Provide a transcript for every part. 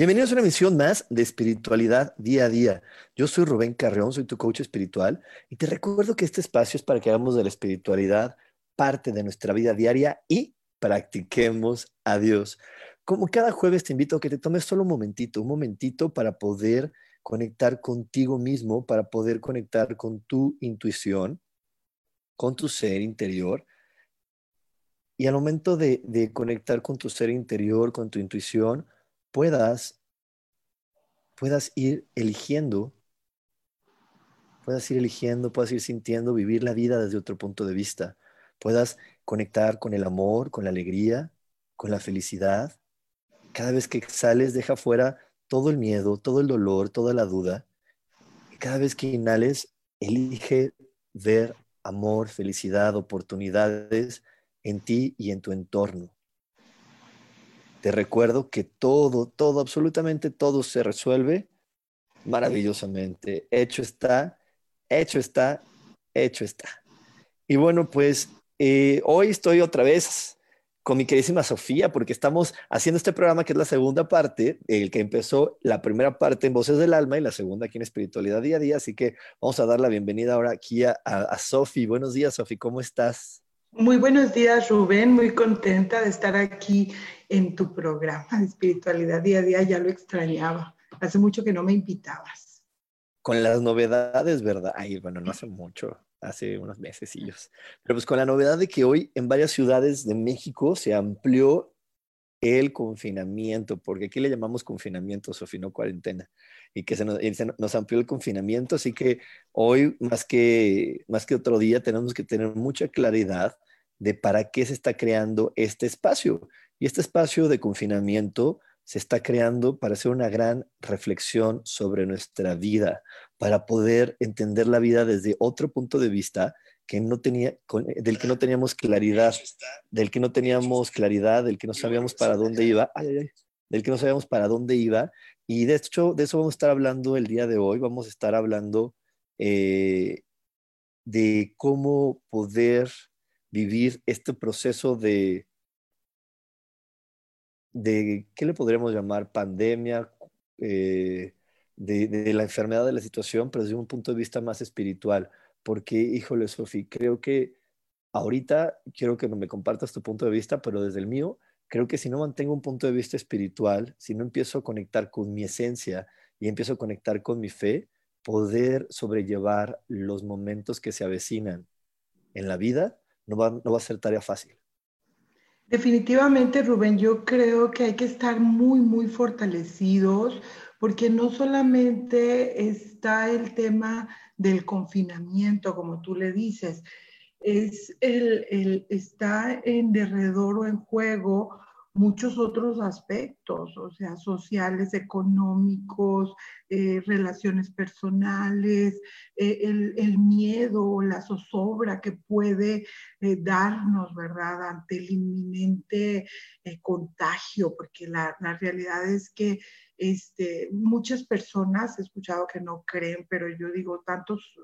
Bienvenidos a una emisión más de espiritualidad día a día. Yo soy Rubén Carreón, soy tu coach espiritual y te recuerdo que este espacio es para que hagamos de la espiritualidad parte de nuestra vida diaria y practiquemos a Dios. Como cada jueves te invito a que te tomes solo un momentito, un momentito para poder conectar contigo mismo, para poder conectar con tu intuición, con tu ser interior. Y al momento de, de conectar con tu ser interior, con tu intuición, puedas, puedas ir eligiendo, puedas ir eligiendo, puedas ir sintiendo, vivir la vida desde otro punto de vista, puedas conectar con el amor, con la alegría, con la felicidad. Cada vez que exhales, deja fuera todo el miedo, todo el dolor, toda la duda. Y cada vez que inhales, elige ver amor, felicidad, oportunidades en ti y en tu entorno. Te recuerdo que todo, todo, absolutamente todo se resuelve maravillosamente. Hecho está, hecho está, hecho está. Y bueno, pues eh, hoy estoy otra vez con mi queridísima Sofía, porque estamos haciendo este programa que es la segunda parte, el que empezó la primera parte en Voces del Alma y la segunda aquí en Espiritualidad Día a Día. Así que vamos a dar la bienvenida ahora aquí a, a, Sofi. Buenos días, Sofi, ¿cómo estás? Muy buenos días, Rubén. Muy contenta de estar aquí en tu programa de espiritualidad día a día. Ya lo extrañaba. Hace mucho que no me invitabas. Con las novedades, ¿verdad? Ay, bueno, no hace mucho, hace unos meses. Pero pues con la novedad de que hoy en varias ciudades de México se amplió el confinamiento, porque aquí le llamamos confinamiento, Sofi, no cuarentena, y que se nos, nos, amplió el confinamiento, así que hoy más que, más que otro día tenemos que tener mucha claridad de para qué se está creando este espacio. Y este espacio de confinamiento se está creando para hacer una gran reflexión sobre nuestra vida, para poder entender la vida desde otro punto de vista que no tenía, del que no teníamos claridad, del que no teníamos claridad, del que no sabíamos para dónde iba, del que no sabíamos para dónde iba. Y de hecho, de eso vamos a estar hablando el día de hoy. Vamos a estar hablando eh, de cómo poder vivir este proceso de, de ¿qué le podríamos llamar? Pandemia, eh, de, la enfermedad de la situación, pero desde un punto de vista más espiritual. Porque, híjole, Sofi, creo que ahorita quiero que me compartas tu punto de vista, pero desde el mío, creo que si no mantengo un punto de vista espiritual, si no empiezo a conectar con mi esencia y empiezo a conectar con mi fe, poder sobrellevar los momentos que se avecinan en la vida no va, no va a ser tarea fácil. Definitivamente, Rubén, yo creo que hay que estar muy, muy fortalecidos porque no solamente está el tema del confinamiento, como tú le dices, es el, el está en derredor o en juego muchos otros aspectos, o sea, sociales, económicos, eh, relaciones personales, eh, el, miedo o la zozobra que puede eh, darnos, ¿verdad?, ante el inminente contagio, porque la, la, realidad es que este, muchas personas, he escuchado que no creen, pero yo digo, tantos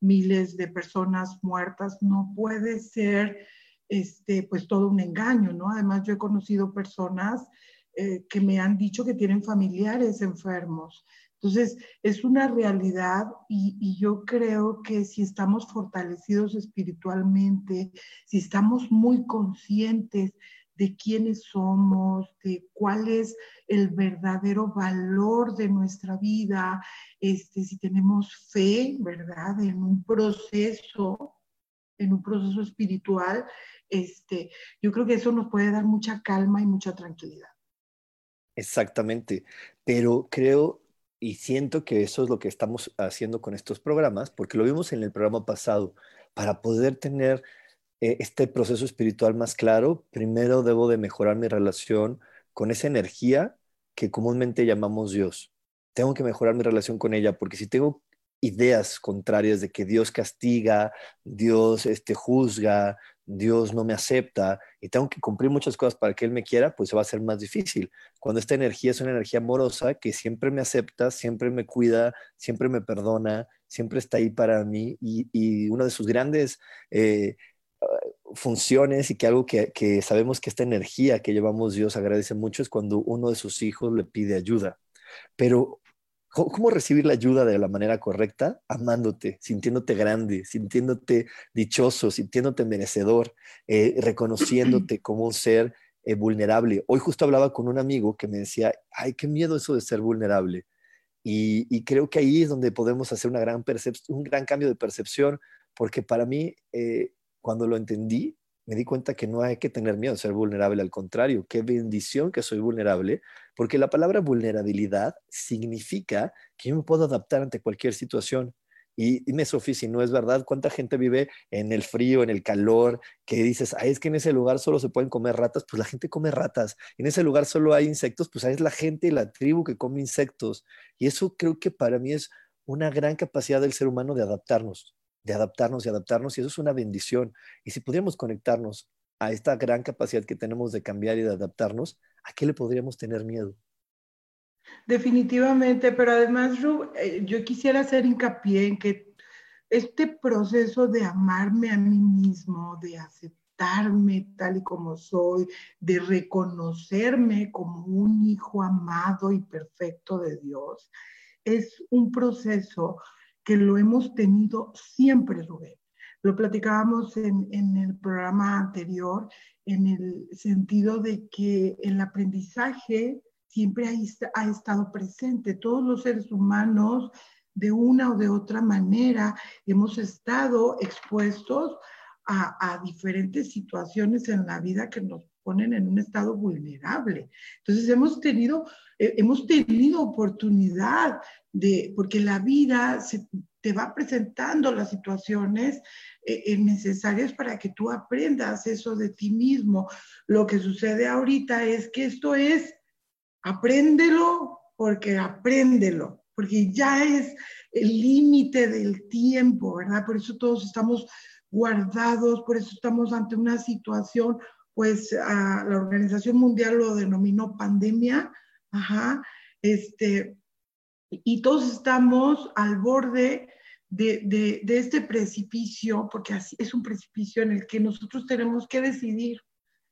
miles de personas muertas, no puede ser este, pues todo un engaño, ¿no? Además, yo he conocido personas eh, que me han dicho que tienen familiares enfermos. Entonces, es una realidad y, y, yo creo que si estamos fortalecidos espiritualmente, si estamos muy conscientes de quiénes somos, de cuál es el verdadero valor de nuestra vida, este, si tenemos fe, ¿verdad?, en un proceso, en un proceso espiritual, este, yo creo que eso nos puede dar mucha calma y mucha tranquilidad. Exactamente, pero creo y siento que eso es lo que estamos haciendo con estos programas, porque lo vimos en el programa pasado. Para poder tener este proceso espiritual más claro, primero debo de mejorar mi relación con esa energía que comúnmente llamamos Dios. Tengo que mejorar mi relación con ella, porque si tengo ideas contrarias de que Dios castiga, Dios este, juzga, Dios no me acepta y tengo que cumplir muchas cosas para que Él me quiera, pues va a ser más difícil. Cuando esta energía es una energía amorosa que siempre me acepta, siempre me cuida, siempre me perdona, siempre está ahí para mí y, una de sus grandes eh, funciones y que algo que, que sabemos que esta energía que llevamos Dios agradece mucho es cuando uno de sus hijos le pide ayuda. Pero ¿Cómo recibir la ayuda de la manera correcta? Amándote, sintiéndote grande, sintiéndote dichoso, sintiéndote merecedor, eh, reconociéndote como un ser eh, vulnerable. Hoy justo hablaba con un amigo que me decía, ay, qué miedo eso de ser vulnerable. Y, creo que ahí es donde podemos hacer una gran un gran cambio de percepción, porque para mí, eh, cuando lo entendí, me di cuenta que no hay que tener miedo a ser vulnerable, al contrario, qué bendición que soy vulnerable, porque la palabra vulnerabilidad significa que yo me puedo adaptar ante cualquier situación. Y dime, Sofía, si no es verdad, ¿cuánta gente vive en el frío, en el calor, que dices, ay, es que en ese lugar solo se pueden comer ratas? Pues la gente come ratas. En ese lugar solo hay insectos, pues ahí es la gente y la tribu que come insectos. Y eso creo que para mí es una gran capacidad del ser humano de adaptarnos de adaptarnos y adaptarnos, y eso es una bendición. Y si pudiéramos conectarnos a esta gran capacidad que tenemos de cambiar y de adaptarnos, ¿a qué le podríamos tener miedo? Definitivamente, pero además, eh, yo quisiera hacer hincapié en que este proceso de amarme a mí mismo, de aceptarme tal y como soy, de reconocerme como un hijo amado y perfecto de Dios, es un proceso que lo hemos tenido siempre, Rubén. Lo platicábamos en, el programa anterior, en el sentido de que el aprendizaje siempre ha, estado presente. Todos los seres humanos, de una o de otra manera, hemos estado expuestos a, diferentes situaciones en la vida que nos ponen en un estado vulnerable. Entonces hemos tenido, eh, hemos tenido oportunidad de, porque la vida se, te va presentando las situaciones eh, eh, necesarias para que tú aprendas eso de ti mismo. Lo que sucede ahorita es que esto es, apréndelo porque apréndelo, porque ya es el límite del tiempo, ¿verdad? Por eso todos estamos guardados, por eso estamos ante una situación pues la Organización Mundial lo denominó pandemia, ajá, este, y todos estamos al borde de, este precipicio, porque así es un precipicio en el que nosotros tenemos que decidir,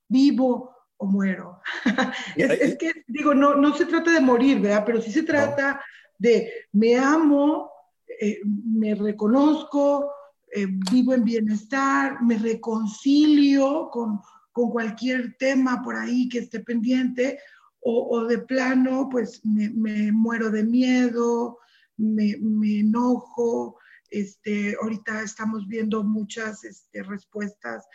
vivo o muero. es, que, digo, no, no se trata de morir, ¿verdad? Pero sí se trata de me amo, eh, me reconozco, eh, vivo en bienestar, me reconcilio con, con cualquier tema por ahí que esté pendiente, o, de plano, pues me, muero de miedo, me, enojo. Este, ahorita estamos viendo muchas este, respuestas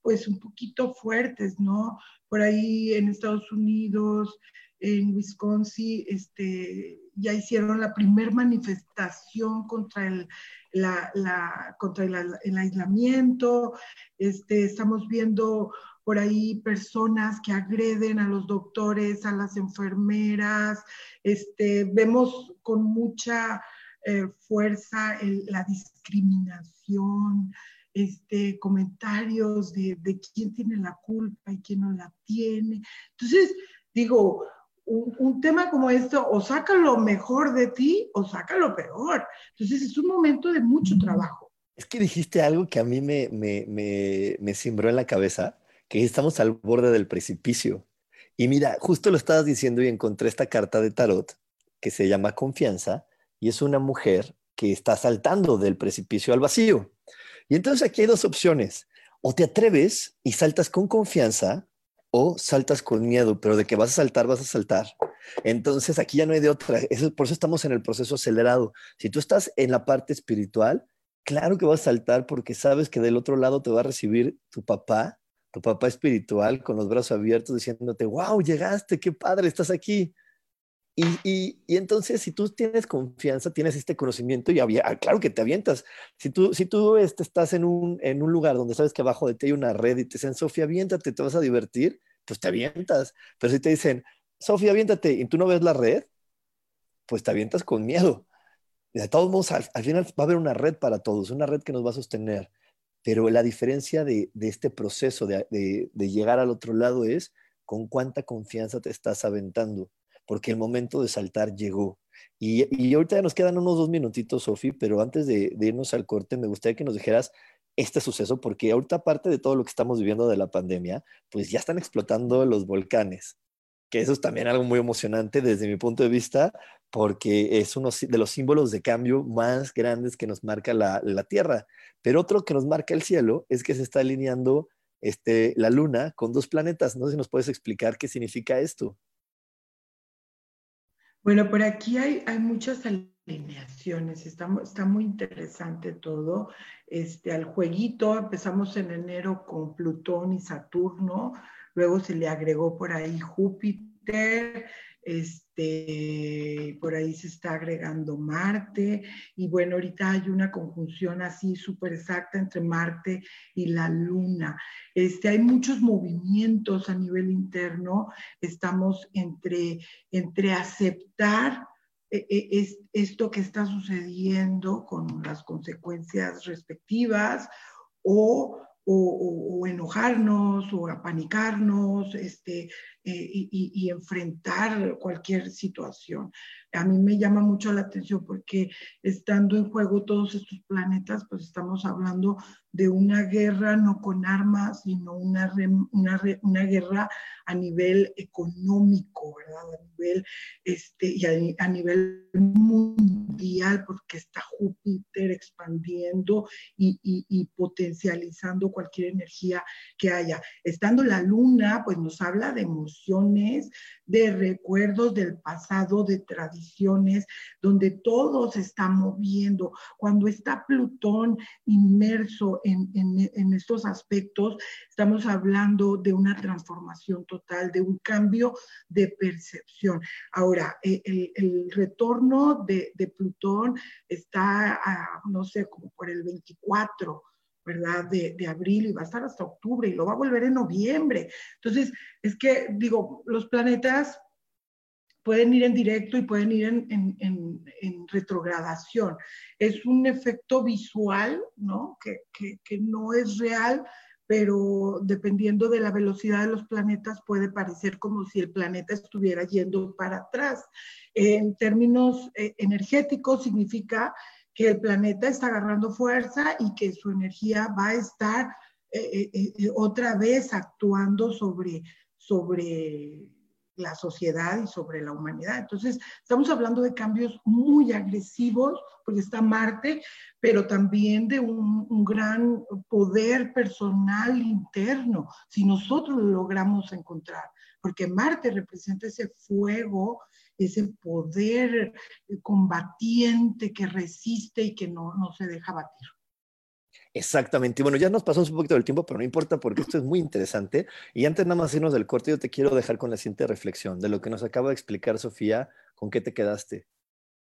pues un poquito fuertes, ¿no? Por ahí en Estados Unidos, en Wisconsin, este, ya hicieron la primer manifestación contra el, la, contra el, aislamiento. Este, estamos viendo por ahí personas que agreden a los doctores, a las enfermeras. Este, vemos con mucha eh, fuerza la discriminación, este, comentarios de, de, quién tiene la culpa y quién no la tiene. Entonces, digo, un, tema como esto, o saca lo mejor de ti o saca lo peor. Entonces, es un momento de mucho trabajo. Es que dijiste algo que a mí me, me, me, me cimbró en la cabeza que estamos al borde del precipicio. Y mira, justo lo estabas diciendo y encontré esta carta de tarot que se llama Confianza y es una mujer que está saltando del precipicio al vacío. Y entonces aquí hay dos opciones. O te atreves y saltas con confianza o saltas con miedo, pero de que vas a saltar, vas a saltar. Entonces aquí ya no hay de otra. por eso estamos en el proceso acelerado. Si tú estás en la parte espiritual, claro que vas a saltar porque sabes que del otro lado te va a recibir tu papá tu papá espiritual con los brazos abiertos diciéndote, wow, llegaste, qué padre, estás aquí. Y, entonces, si tú tienes confianza, tienes este conocimiento y había, ah, claro que te avientas. Si tú, si tú este, estás en un, en un lugar donde sabes que abajo de ti hay una red y te dicen, Sofía, aviéntate, te vas a divertir, pues te avientas. Pero si te dicen, Sofía, aviéntate y tú no ves la red, pues te avientas con miedo. Y de todos modos, al, final va a haber una red para todos, una red que nos va a sostener. Pero la diferencia de, este proceso de, de llegar al otro lado es con cuánta confianza te estás aventando porque el momento de saltar llegó. Y, y ahorita nos quedan unos dos minutitos, Sofi, pero antes de, irnos al corte, me gustaría que nos dijeras este suceso, porque ahorita aparte de todo lo que estamos viviendo de la pandemia, pues ya están explotando los volcanes, que eso es también algo muy emocionante desde mi punto de vista, porque es uno de los símbolos de cambio más grandes que nos marca la, Tierra. Pero otro que nos marca el cielo es que se está alineando este, la Luna con dos planetas. No sé si nos puedes explicar qué significa esto. Bueno, por aquí hay, muchas alineaciones, está, está, muy interesante todo. Este, al jueguito empezamos en enero con Plutón y Saturno, luego se le agregó por ahí Júpiter, este, por ahí se está agregando Marte y bueno, ahorita hay una conjunción así súper exacta entre Marte y la Luna. Este, hay muchos movimientos a nivel interno, estamos entre, entre aceptar eh, eh, esto que está sucediendo con las consecuencias respectivas o o, enojarnos o apanicarnos este, eh, y, enfrentar cualquier situación. A mí me llama mucho la atención porque estando en juego todos estos planetas, pues estamos hablando de una guerra no con armas, sino una, una, una guerra a nivel económico, ¿verdad? A nivel, este, y a, nivel mundial, porque está Júpiter expandiendo y, y, potencializando cualquier energía que haya. Estando la luna, pues nos habla de emociones, de recuerdos del pasado, de tradiciones, donde todo se está moviendo. Cuando está Plutón inmerso en, en, estos aspectos, estamos hablando de una transformación total, de un cambio de percepción. Ahora, e, el, retorno de, de, Plutón está, no sé, como por el 24 ¿verdad? De, de, abril y va a estar hasta octubre y lo va a volver en noviembre. Entonces, es que, digo, los planetas pueden ir en directo y pueden ir en, en, en, retrogradación. Es un efecto visual, ¿no? Que, que, que, no es real, pero dependiendo de la velocidad de los planetas puede parecer como si el planeta estuviera yendo para atrás. En términos eh, energéticos significa que el planeta está agarrando fuerza y que su energía va a estar eh, eh, eh, otra vez actuando sobre, sobre la sociedad y sobre la humanidad. Entonces, estamos hablando de cambios muy agresivos, porque está Marte, pero también de un, un, gran poder personal interno, si nosotros lo logramos encontrar, porque Marte representa ese fuego ese poder combatiente que resiste y que no, no se deja batir. Exactamente. Bueno, ya nos pasamos un poquito del tiempo, pero no importa porque esto es muy interesante. Y antes nada más irnos del corte, yo te quiero dejar con la siguiente reflexión de lo que nos acaba de explicar Sofía. ¿Con qué te quedaste?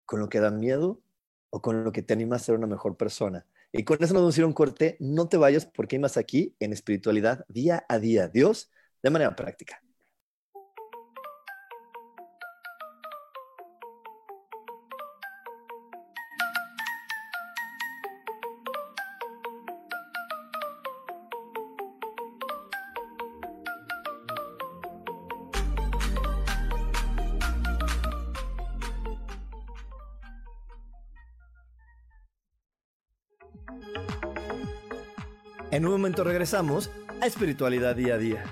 ¿Con lo que da miedo o con lo que te anima a ser una mejor persona? Y con eso nos vamos a ir un corte. No te vayas porque hay más aquí en espiritualidad día a día. Dios, de manera práctica. Regresamos a Espiritualidad Día a Día.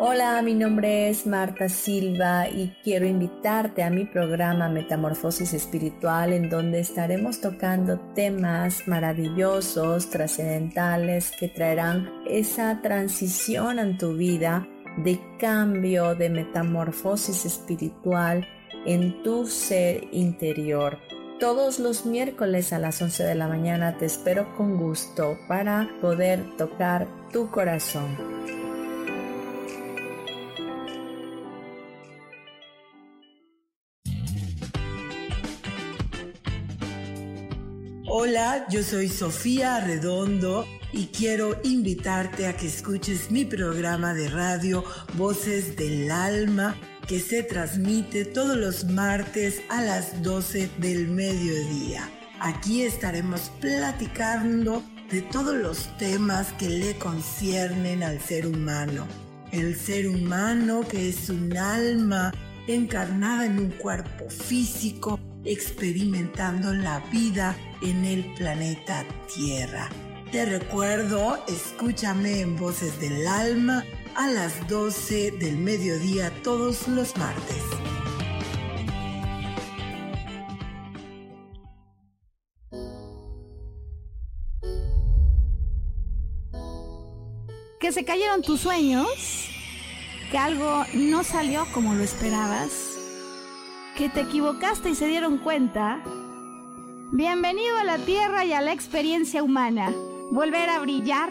Hola, mi nombre es Marta Silva y quiero invitarte a mi programa Metamorfosis Espiritual en donde estaremos tocando temas maravillosos, trascendentales que traerán esa transición en tu vida de cambio, de metamorfosis espiritual en tu ser interior. Todos los miércoles a las 11 de la mañana te espero con gusto para poder tocar tu corazón. Hola, yo soy Sofía Redondo y quiero invitarte a que escuches mi programa de radio Voces del Alma que se transmite todos los martes a las 12 del mediodía. Aquí estaremos platicando de todos los temas que le conciernen al ser humano. El ser humano que es un alma encarnada en un cuerpo físico, experimentando la vida en el planeta Tierra. Te recuerdo, escúchame en Voces del Alma a las 12 del mediodía todos los martes. Que se cayeron tus sueños, que algo no salió como lo esperabas, que te equivocaste y se dieron cuenta. Bienvenido a la Tierra y a la experiencia humana. Volver a brillar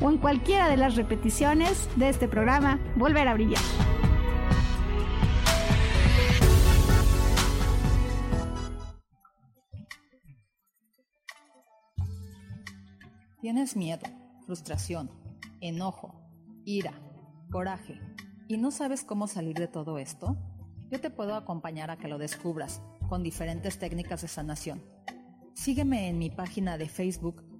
o en cualquiera de las repeticiones de este programa Volver a Brillar. ¿Tienes miedo, frustración, enojo, ira, coraje y no sabes cómo salir de todo esto? Yo te puedo acompañar a que lo descubras con diferentes técnicas de sanación. Sígueme en mi página de Facebook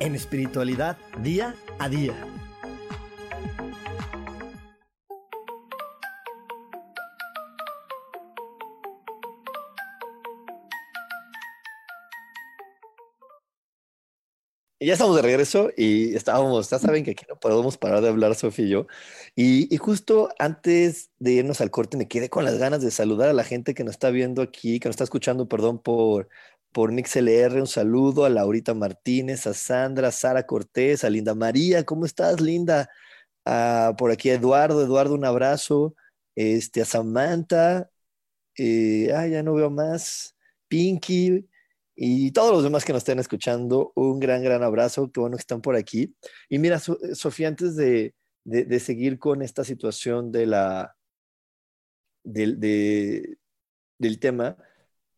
en espiritualidad día a día. Ya estamos de regreso y estábamos, ya saben que aquí no podemos parar de hablar, Sofía y yo. Y, justo antes de irnos al corte, me quedé con las ganas de saludar a la gente que nos está viendo aquí, que nos está escuchando, perdón, por, por MixLR, un saludo a Laurita Martínez, a Sandra, a Sara Cortés, a Linda María, ¿cómo estás, Linda? Por aquí a Eduardo, Eduardo, un abrazo, este, a Samantha, ah, ya no veo más, Pinky, y todos los demás que nos estén escuchando, un gran, gran abrazo, qué bueno que están por aquí. Y mira, Sofía, antes de, de, seguir con esta situación de la, del tema,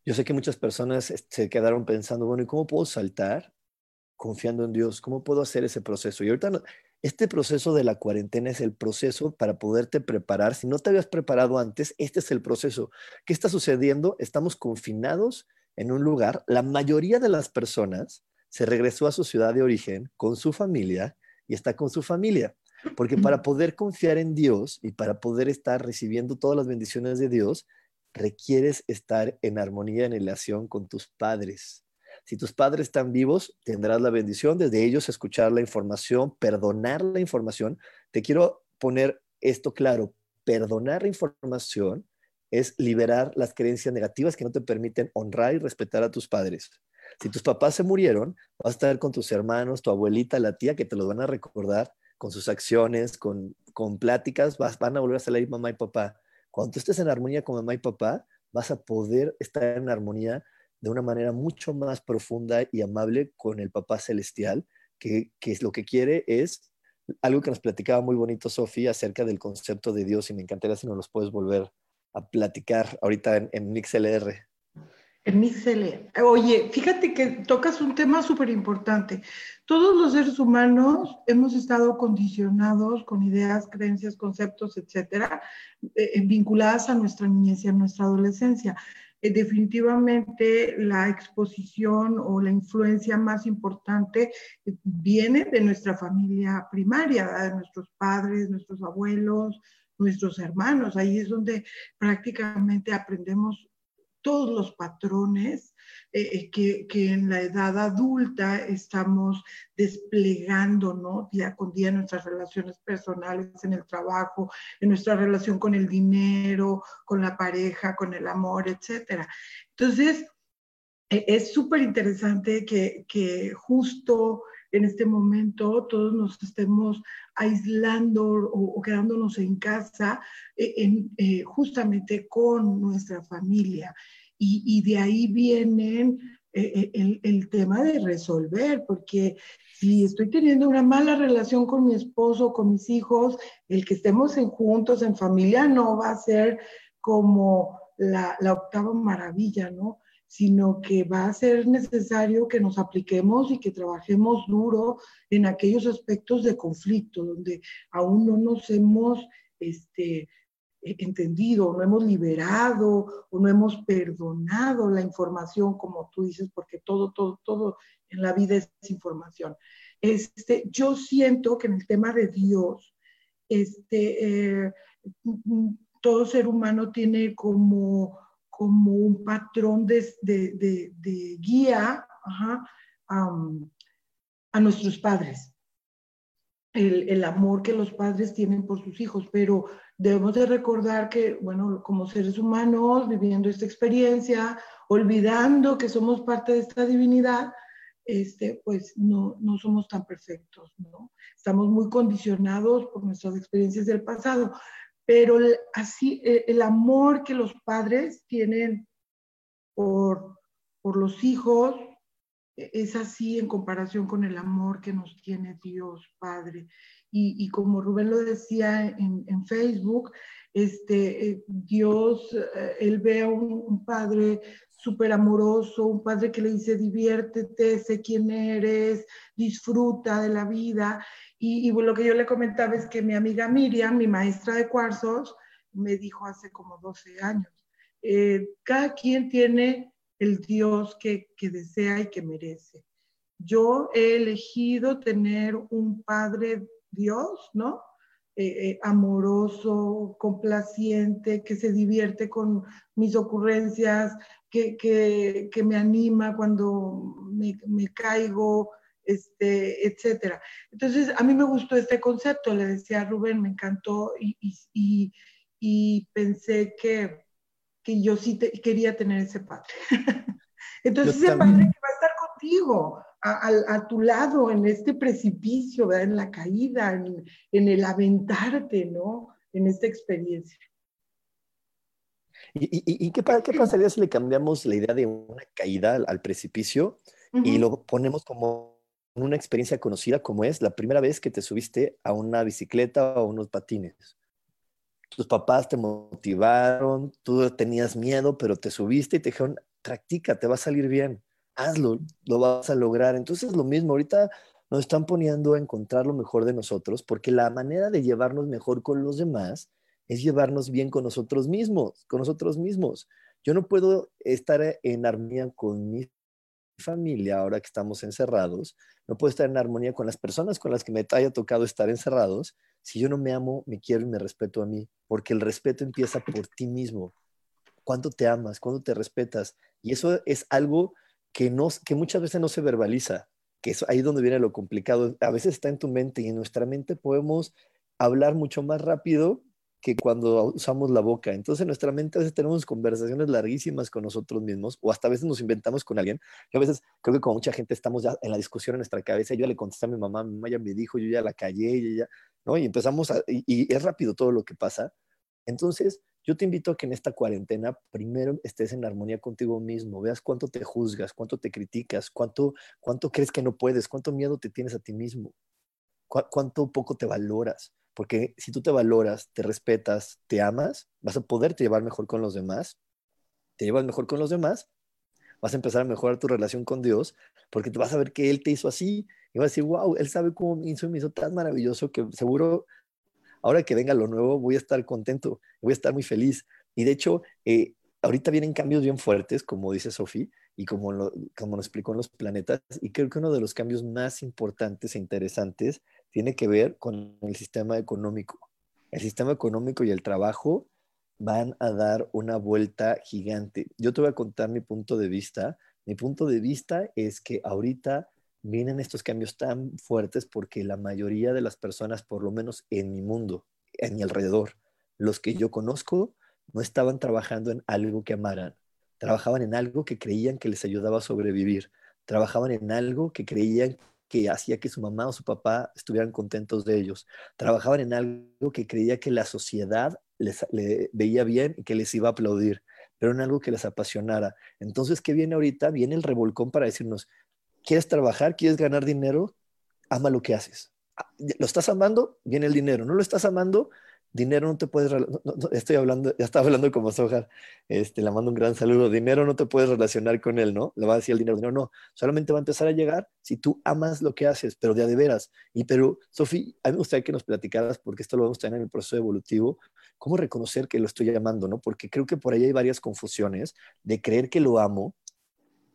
yo sé que muchas personas se quedaron pensando, bueno, ¿y cómo puedo saltar confiando en Dios? ¿Cómo puedo hacer ese proceso? Y ahorita este proceso de la cuarentena es el proceso para poderte preparar. Si no te habías preparado antes, este es el proceso. ¿Qué está sucediendo? Estamos confinados en un lugar. La mayoría de las personas se regresó a su ciudad de origen con su familia y está con su familia. Porque para poder confiar en Dios y para poder estar recibiendo todas las bendiciones de Dios, requieres estar en armonía, en relación con tus padres. Si tus padres están vivos, tendrás la bendición desde ellos escuchar la información, perdonar la información. Te quiero poner esto claro, perdonar la información es liberar las creencias negativas que no te permiten honrar y respetar a tus padres. Si tus papás se murieron, vas a estar con tus hermanos, tu abuelita, la tía, que te los van a recordar con sus acciones, con, con pláticas, vas, van a volver a salir mamá y papá. Cuando estés en armonía con mamá y papá, vas a poder estar en armonía de una manera mucho más profunda y amable con el papá celestial, que, que lo que quiere es algo que nos platicaba muy bonito Sofía acerca del concepto de Dios y me encantaría si nos los puedes volver a platicar ahorita en, en. En mi Oye, fíjate que tocas un tema súper importante. Todos los seres humanos hemos estado condicionados con ideas, creencias, conceptos, etcétera, eh, eh, vinculadas a nuestra niñez y a nuestra adolescencia. Eh, definitivamente la exposición o la influencia más importante viene de nuestra familia primaria, de nuestros padres, nuestros abuelos, nuestros hermanos. Ahí es donde prácticamente aprendemos todos los patrones eh, eh, que, en la edad adulta estamos desplegando, ¿no? Día con día en nuestras relaciones personales, en el trabajo, en nuestra relación con el dinero, con la pareja, con el amor, etcétera. Entonces, e, es súper interesante que, que justo en este momento todos nos estemos aislando o, quedándonos en casa eh, eh, justamente con nuestra familia. Y, de ahí viene eh, el, tema de resolver, porque si estoy teniendo una mala relación con mi esposo, con mis hijos, el que estemos en juntos, en familia, no va a ser como la octava maravilla, ¿no? Sino que va a ser necesario que nos apliquemos y que trabajemos duro en aquellos aspectos de conflicto donde aún no nos hemos este, e-, entendido, no hemos liberado o no hemos perdonado la información, como tú dices, porque todo, todo, todo en la vida es información. Este, yo siento que en el tema de Dios, este, eh, todo ser humano tiene como como un patrón de, guía a nuestros padres. El, amor que los padres tienen por sus hijos, pero debemos de recordar que, bueno, como seres humanos, viviendo esta experiencia, olvidando que somos parte de esta divinidad, este, pues no, no somos tan perfectos, ¿no? Estamos muy condicionados por nuestras experiencias del pasado pero así e, el amor que los padres tienen por, por los hijos e, es así en comparación con el amor que nos tiene Dios Padre. Y, como Rubén lo decía en, en Facebook, este, eh, Dios, eh, él ve a un, padre súper amoroso, un padre que le dice diviértete, sé quién eres, disfruta de la vida. Y, lo que yo le comentaba es que mi amiga Miriam, mi maestra de cuarzos, me dijo hace como 12 años, eh, cada quien tiene el Dios que, desea y que merece. Yo he elegido tener un Padre Dios, ¿no? Eh, eh, amoroso, complaciente, que se divierte con mis ocurrencias, que, que, me anima cuando me caigo, este, etcétera. Entonces, a mí me gustó este concepto, le decía a Rubén, me encantó y, y, y, pensé que, que yo sí quería tener ese padre. Entonces, ese padre que va a estar contigo, a, a, tu lado, en este precipicio, ¿verdad? en la caída, en, en, el aventarte, ¿no? En esta experiencia. ¿Y, y, y qué, qué, pasaría si le cambiamos la idea de una caída al, precipicio y lo ponemos como una experiencia conocida como es la primera vez que te subiste a una bicicleta o a unos patines. Tus papás te motivaron, tú tenías miedo, pero te subiste y te dijeron, practica, te va a salir bien, hazlo, lo vas a lograr. Entonces lo mismo, ahorita nos están poniendo a encontrar lo mejor de nosotros, porque la manera de llevarnos mejor con los demás es llevarnos bien con nosotros mismos, con nosotros mismos. Yo no puedo estar en armonía con mis familia, ahora que estamos encerrados, no puedo estar en armonía con las personas con las que me haya tocado estar encerrados si yo no me amo, me quiero y me respeto a mí, porque el respeto empieza por ti mismo. ¿Cuánto te amas? ¿Cuánto te respetas? Y eso es algo que, no, que muchas veces no se verbaliza, que es ahí donde viene lo complicado. A veces está en tu mente y en nuestra mente podemos hablar mucho más rápido que cuando usamos la boca. Entonces, en nuestra mente a veces tenemos conversaciones larguísimas con nosotros mismos o hasta a veces nos inventamos con alguien. Yo a veces creo que con mucha gente estamos ya en la discusión en nuestra cabeza. Yo le contesté a mi mamá, mi mamá ya me dijo, yo ya la callé, y ya, ¿no? Y empezamos a, y, es rápido todo lo que pasa. Entonces, yo te invito a que en esta cuarentena primero estés en armonía contigo mismo, veas cuánto te juzgas, cuánto te criticas, cuánto, cuánto crees que no puedes, cuánto miedo te tienes a ti mismo, cuánto poco te valoras porque si tú te valoras, te respetas, te amas, vas a poderte llevar mejor con los demás, te llevas mejor con los demás vas a empezar a mejorar tu relación con Dios, porque vas a ver que Él te hizo así, y vas a decir, wow, Él sabe cómo me hizo, me hizo tan maravilloso que seguro ahora que venga lo nuevo voy a estar contento, voy a estar muy feliz. Y de hecho, eh, ahorita vienen cambios bien fuertes, como dice Sofía, y como lo, como nos explicó en los planetas, y creo que uno de los cambios más importantes e interesantes tiene que ver con el sistema económico. El sistema económico y el trabajo van a dar una vuelta gigante. Yo te voy a contar mi punto de vista. Mi punto de vista es que ahorita vienen estos cambios tan fuertes porque la mayoría de las personas, por lo menos en mi mundo, en mi alrededor, los que yo conozco, no estaban trabajando en algo que amaran, trabajaban en algo que creían que les ayudaba a sobrevivir, trabajaban en algo que creían que hacía que su mamá o su papá estuvieran contentos de ellos, trabajaban en algo que creía que la sociedad les veía bien y que les iba a aplaudir, pero en algo que les apasionara. Entonces, ¿qué viene ahorita? Viene el revolcón para decirnos, ¿quieres trabajar? ¿Quieres ganar dinero? Ama lo que haces. Ah, ¿Lo estás amando? Viene el dinero. ¿No lo estás amando? Dinero no te puedes, estoy hablando, ya estaba hablando como Sojar, este, le mando un gran saludo, dinero no te puedes relacionar con él, ¿no? Le va a decir el dinero, dinero no, solamente va a empezar a llegar si tú amas lo que haces, pero de a de veras. Y pero, Sofía, a mí me gustaría que nos platicaras, porque esto lo a tener en el proceso evolutivo, cómo reconocer que lo estoy llamando, ¿no? Porque creo que por ahí hay varias confusiones de creer que lo amo,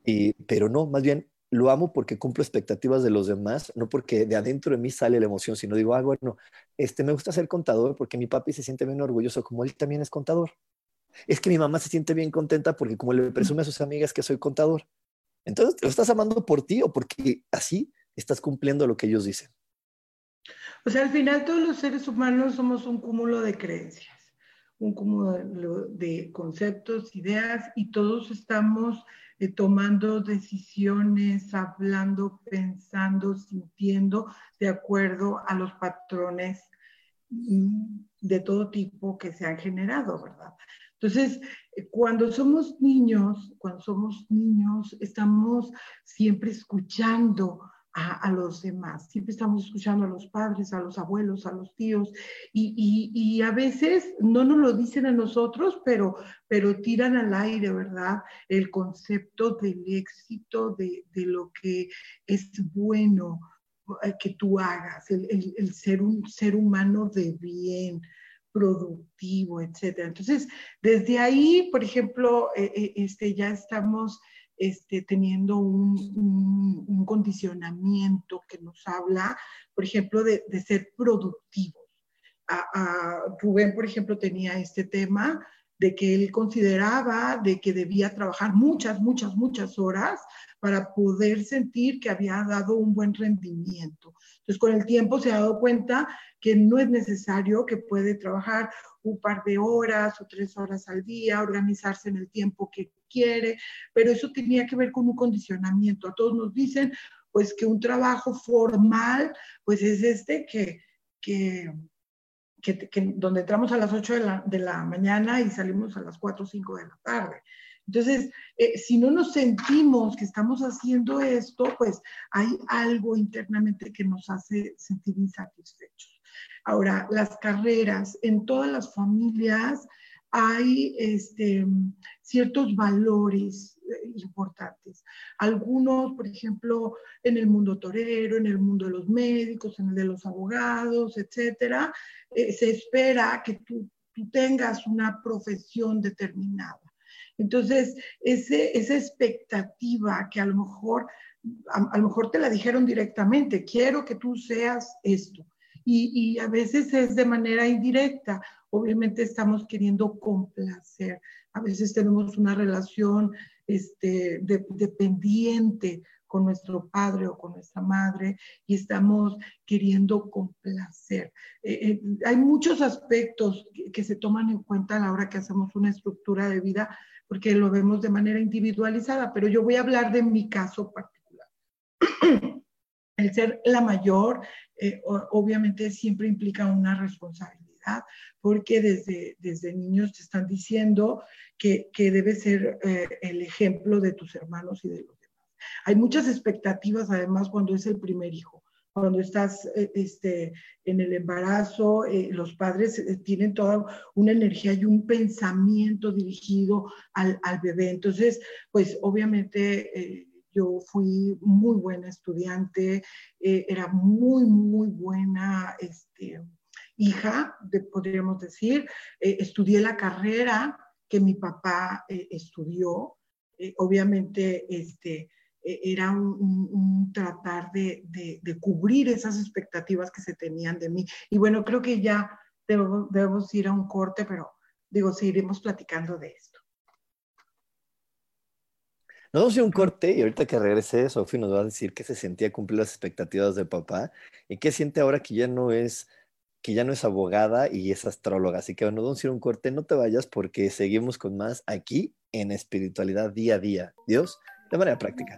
y, pero no, más bien lo amo porque cumplo expectativas de los demás, no porque de adentro de mí sale la emoción, sino digo, ah, bueno, este, me gusta ser contador porque mi papi se siente bien orgulloso como él también es contador. Es que mi mamá se siente bien contenta porque como le presume a sus amigas que soy contador. Entonces, ¿lo estás amando por ti o porque así estás cumpliendo lo que ellos dicen? O sea, al final todos los seres humanos somos un cúmulo de creencias, un cúmulo de conceptos, ideas y todos estamos eh, tomando decisiones, hablando, pensando, sintiendo de acuerdo a los patrones mm, de todo tipo que se han generado, ¿verdad? Entonces, eh, cuando somos niños, cuando somos niños, estamos siempre escuchando a, los demás. Siempre estamos escuchando a los padres, a los abuelos, a los tíos, y, a veces no nos lo dicen a nosotros, pero, pero tiran al aire, ¿verdad? El concepto del éxito, de, lo que es bueno eh, que tú hagas, el, ser un ser humano de bien, productivo, etcétera. Entonces, desde ahí, por ejemplo, eh, eh, este, ya estamos este, teniendo un, condicionamiento que nos habla, por ejemplo, de, ser productivos. A, Rubén, por ejemplo, tenía este tema de que él consideraba de que debía trabajar muchas, muchas, muchas horas para poder sentir que había dado un buen rendimiento. Entonces, con el tiempo se ha dado cuenta que no es necesario, que puede trabajar un par de horas o tres horas al día, organizarse en el tiempo que quiere, pero eso tenía que ver con un condicionamiento. A todos nos dicen, pues, que un trabajo formal, pues es este que, que, donde entramos a las 8 de la, mañana y salimos a las 4 o 5 de la tarde. Entonces, eh, si no nos sentimos que estamos haciendo esto, pues hay algo internamente que nos hace sentir insatisfechos. Ahora, las carreras en todas las familias hay este, ciertos valores importantes. Algunos, por ejemplo, en el mundo torero, en el mundo de los médicos, en el de los abogados, etcétera, eh, se espera que tú, tengas una profesión determinada. Entonces, ese, esa expectativa que a lo mejor, a, lo mejor te la dijeron directamente, quiero que tú seas esto. Y, y, a veces es de manera indirecta. Obviamente estamos queriendo complacer. A veces tenemos una relación este, dependiente con nuestro padre o con nuestra madre y estamos queriendo complacer. Eh, eh, hay muchos aspectos que, se toman en cuenta a la hora que hacemos una estructura de vida porque lo vemos de manera individualizada, pero yo voy a hablar de mi caso particular. El ser la mayor eh, obviamente siempre implica una responsabilidad porque desde, desde niños te están diciendo que, que debes ser el ejemplo de tus hermanos y de los hay muchas expectativas, además, cuando es el primer hijo. cuando estás eh, este, en el embarazo, eh, los padres eh, tienen toda una energía y un pensamiento dirigido al, al bebé. Entonces, pues obviamente yo fui muy buena estudiante, era muy, muy buena este, hija, podríamos decir. estudié la carrera que mi papá estudió. obviamente, este, e, era un, tratar de, cubrir esas expectativas que se tenían de mí. Y bueno, creo que ya debemos, ir a un corte, pero digo, seguiremos platicando de esto. Nos vamos a un corte y ahorita que regrese, Sofi nos va a decir qué se sentía cumplir las expectativas de papá y qué siente ahora que ya no es que ya no es abogada y es astróloga. Así que bueno, vamos un corte, no te vayas porque seguimos con más aquí en espiritualidad día a día. Dios, de manera práctica.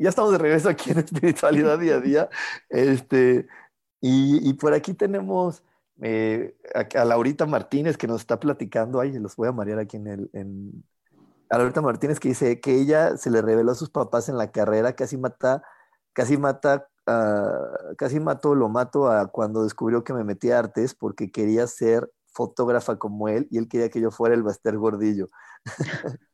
Ya estamos de regreso aquí en Espiritualidad Día a Día. Este, y, por aquí tenemos eh, a, Laurita Martínez que nos está platicando. Ay, los voy a marear aquí en el. En, a Laurita Martínez que dice que ella se le reveló a sus papás en la carrera, casi mata, casi mata, casi mató, lo mato a cuando descubrió que me metí a artes porque quería ser fotógrafa como él y él quería que yo fuera el Baster Gordillo.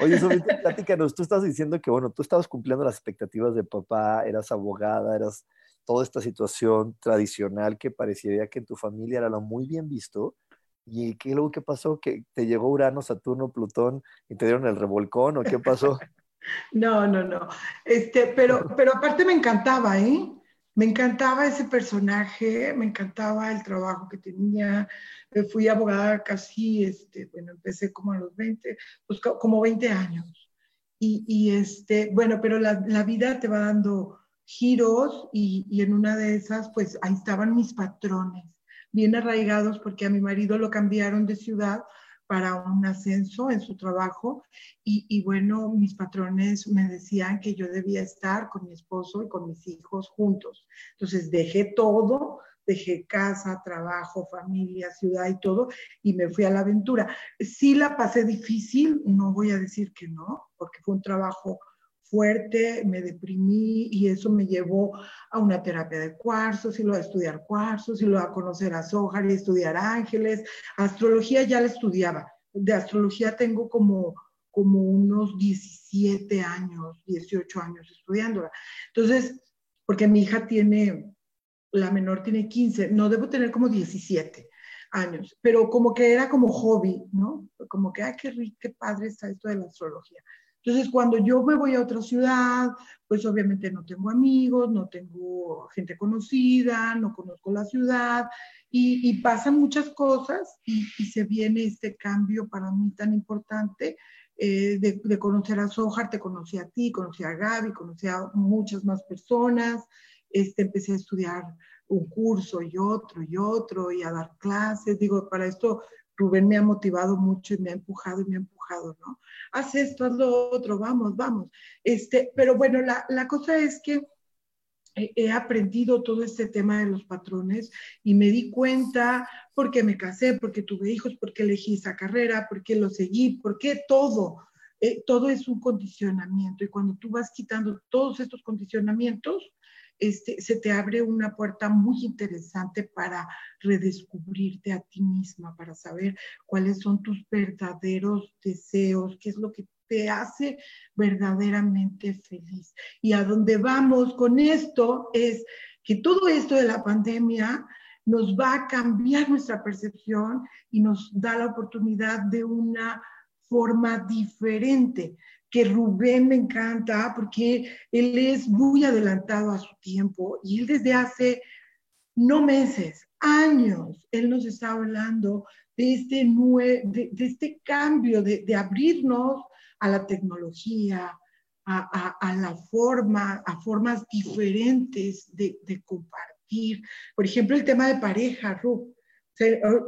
Oye, sobre platícanos, tú estás diciendo que, bueno, tú estabas cumpliendo las expectativas de papá, eras abogada, eras toda esta situación tradicional que parecería que en tu familia era lo muy bien visto. ¿Y qué luego qué pasó? ¿Que te llegó Urano, Saturno, Plutón y te dieron el revolcón o qué pasó? no, no, no. Este, pero, pero aparte me encantaba, ¿eh? Me encantaba ese personaje, me encantaba el trabajo que tenía. Eh, fui abogada casi, este, bueno, empecé como a los 20, pues como 20 años. Y, este, bueno, pero la, vida te va dando giros y en una de esas, pues ahí estaban mis patrones, bien arraigados porque a mi marido lo cambiaron de ciudad para un ascenso en su trabajo y, y, bueno, mis patrones me decían que yo debía estar con mi esposo y con mis hijos juntos. Entonces dejé todo, dejé casa, trabajo, familia, ciudad y todo y me fui a la aventura. Sí la pasé difícil, no voy a decir que no, porque fue un trabajo fuerte, me deprimí y eso me llevó a una terapia de cuarzos y luego a estudiar cuarzos y luego a conocer a Sohar y estudiar ángeles. Astrología ya la estudiaba. De astrología tengo como, como unos 17 años, 18 años estudiándola. Entonces, porque mi hija tiene, la menor tiene 15, no debo tener como 17 años, pero como que era como hobby, ¿no? Como que, ay, qué, qué padre está esto de la astrología. Entonces, cuando yo me voy a otra ciudad, pues obviamente no tengo amigos, no tengo gente conocida, no conozco la ciudad y, pasan muchas cosas y, se viene este cambio para mí tan importante eh, de, conocer a Sohar, te conocí a ti, conocí a Gaby, conocí a muchas más personas, este, empecé a estudiar un curso y otro y otro y a dar clases. Digo, para esto Rubén me ha motivado mucho y me ha empujado y me ha empujado, ¿no? Haz esto, haz lo otro, vamos, vamos. Este, pero bueno, la, la cosa es que he aprendido todo este tema de los patrones y me di cuenta porque me casé, porque tuve hijos, porque elegí esa carrera, porque lo seguí, porque todo, eh, todo es un condicionamiento y cuando tú vas quitando todos estos condicionamientos, este, se te abre una puerta muy interesante para redescubrirte a ti misma, para saber cuáles son tus verdaderos deseos, qué es lo que te hace verdaderamente feliz. Y a dónde vamos con esto es que todo esto de la pandemia nos va a cambiar nuestra percepción y nos da la oportunidad de una forma diferente que Rubén me encanta porque él es muy adelantado a su tiempo y él desde hace no meses, años, él nos está hablando de este, de, este cambio, de, abrirnos a la tecnología, a, la forma, a formas diferentes de, compartir. Por ejemplo, el tema de pareja, Rub.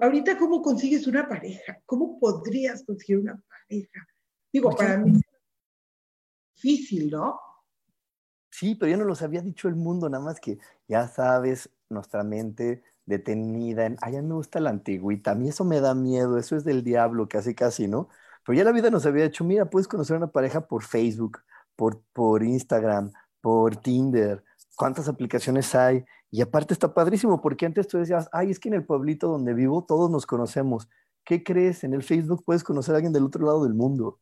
ahorita, ¿cómo consigues una pareja? ¿Cómo podrías conseguir una pareja? Digo, para mí difícil, ¿no? Sí, pero ya no los había dicho el mundo, nada más que ya sabes, nuestra mente detenida en, ay, ya me gusta la antigüita, a mí eso me da miedo, eso es del diablo, casi casi, ¿no? Pero ya la vida nos había dicho, mira, puedes conocer a una pareja por Facebook, por, por Instagram, por Tinder, cuántas aplicaciones hay. Y aparte está padrísimo, porque antes tú decías, ay, es que en el pueblito donde vivo todos nos conocemos. ¿Qué crees? En el Facebook puedes conocer a alguien del otro lado del mundo.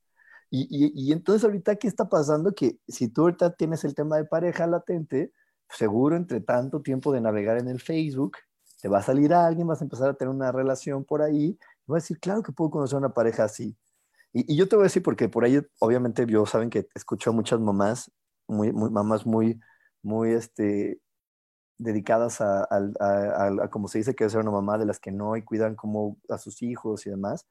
Y, entonces ahorita, ¿qué está pasando? Que si tú ahorita tienes el tema de pareja latente, seguro entre tanto tiempo de navegar en el Facebook, te va a salir a alguien, vas a empezar a tener una relación por ahí, y vas a decir, claro que puedo conocer una pareja así. Y, yo te voy a decir, porque por ahí, obviamente, yo saben que escucho a muchas mamás, muy, mamás muy, muy, este, dedicadas a, a, como se dice que es ser una mamá de las que no y cuidan como a sus hijos y demás.